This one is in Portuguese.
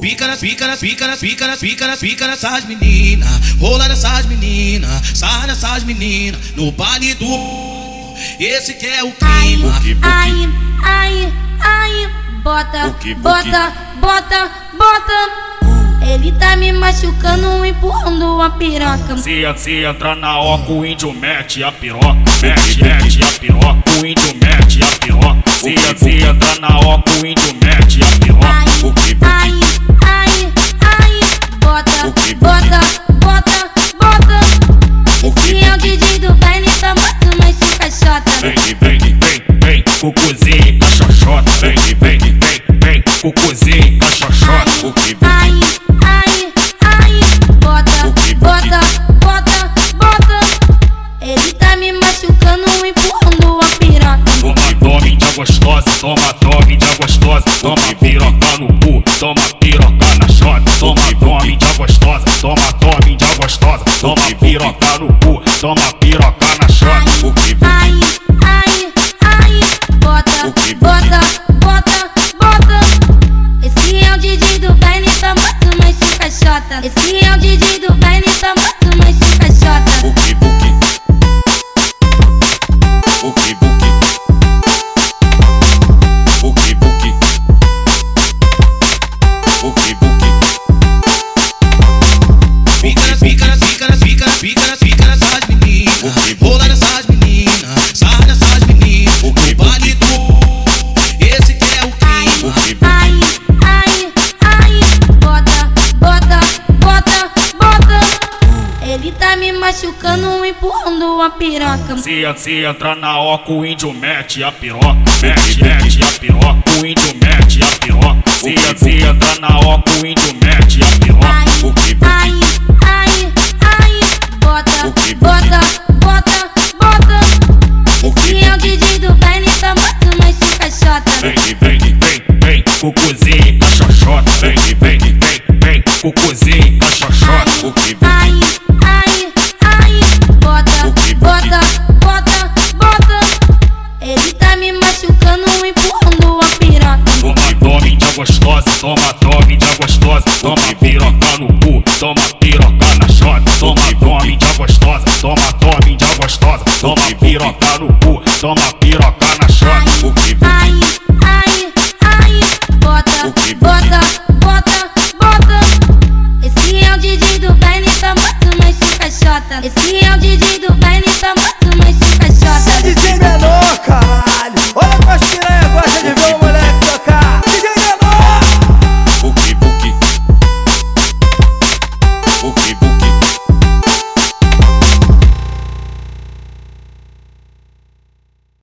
Pica nas, pica nas, pica nas, pica nas, pica nas, pica nessas meninas. Rola nessas meninas, sarra nessas meninas. No baile do. Esse que é o clima. Ai, ai, ai, bota, bota, bota, bota. Ele tá me machucando, empurrando a piroca. Se, se entra na oca, o índio mete a piroca. Mete, mete a cucuzinho a xoxota. Vem, vem, vem, vem, cucuzinho a xoxota. Buki, buki. Ai, ai, ai, bota, bota, bota, bota. Ele tá me machucando, empurrando a piroca. Toma tome de gostosa, toma tome de gostosa, toma piroca no cu, toma piroca na chota, toma tome de gostosa, toma tome de gostosa, toma piroca no cu, toma piroca na chota. Buki, buki. Ai, Esse é o DJ do baile, muito mais de caixota. Machucando, empurrando a piroca. Se, se entra na oca, o índio mete a piroca, mete, mete a piroca, o índio mete a piroca. gostosa, toma tome de gostosa, toma piroca no cu, toma piroca na chota, toma tome de gostosa, toma tome de gostosa, toma piroca no cu, toma piroca na chota. Ai, ai, ai, bota, bota, bota, bota. Esse é o Didi do baile tá famoso, mas de caixota. Esse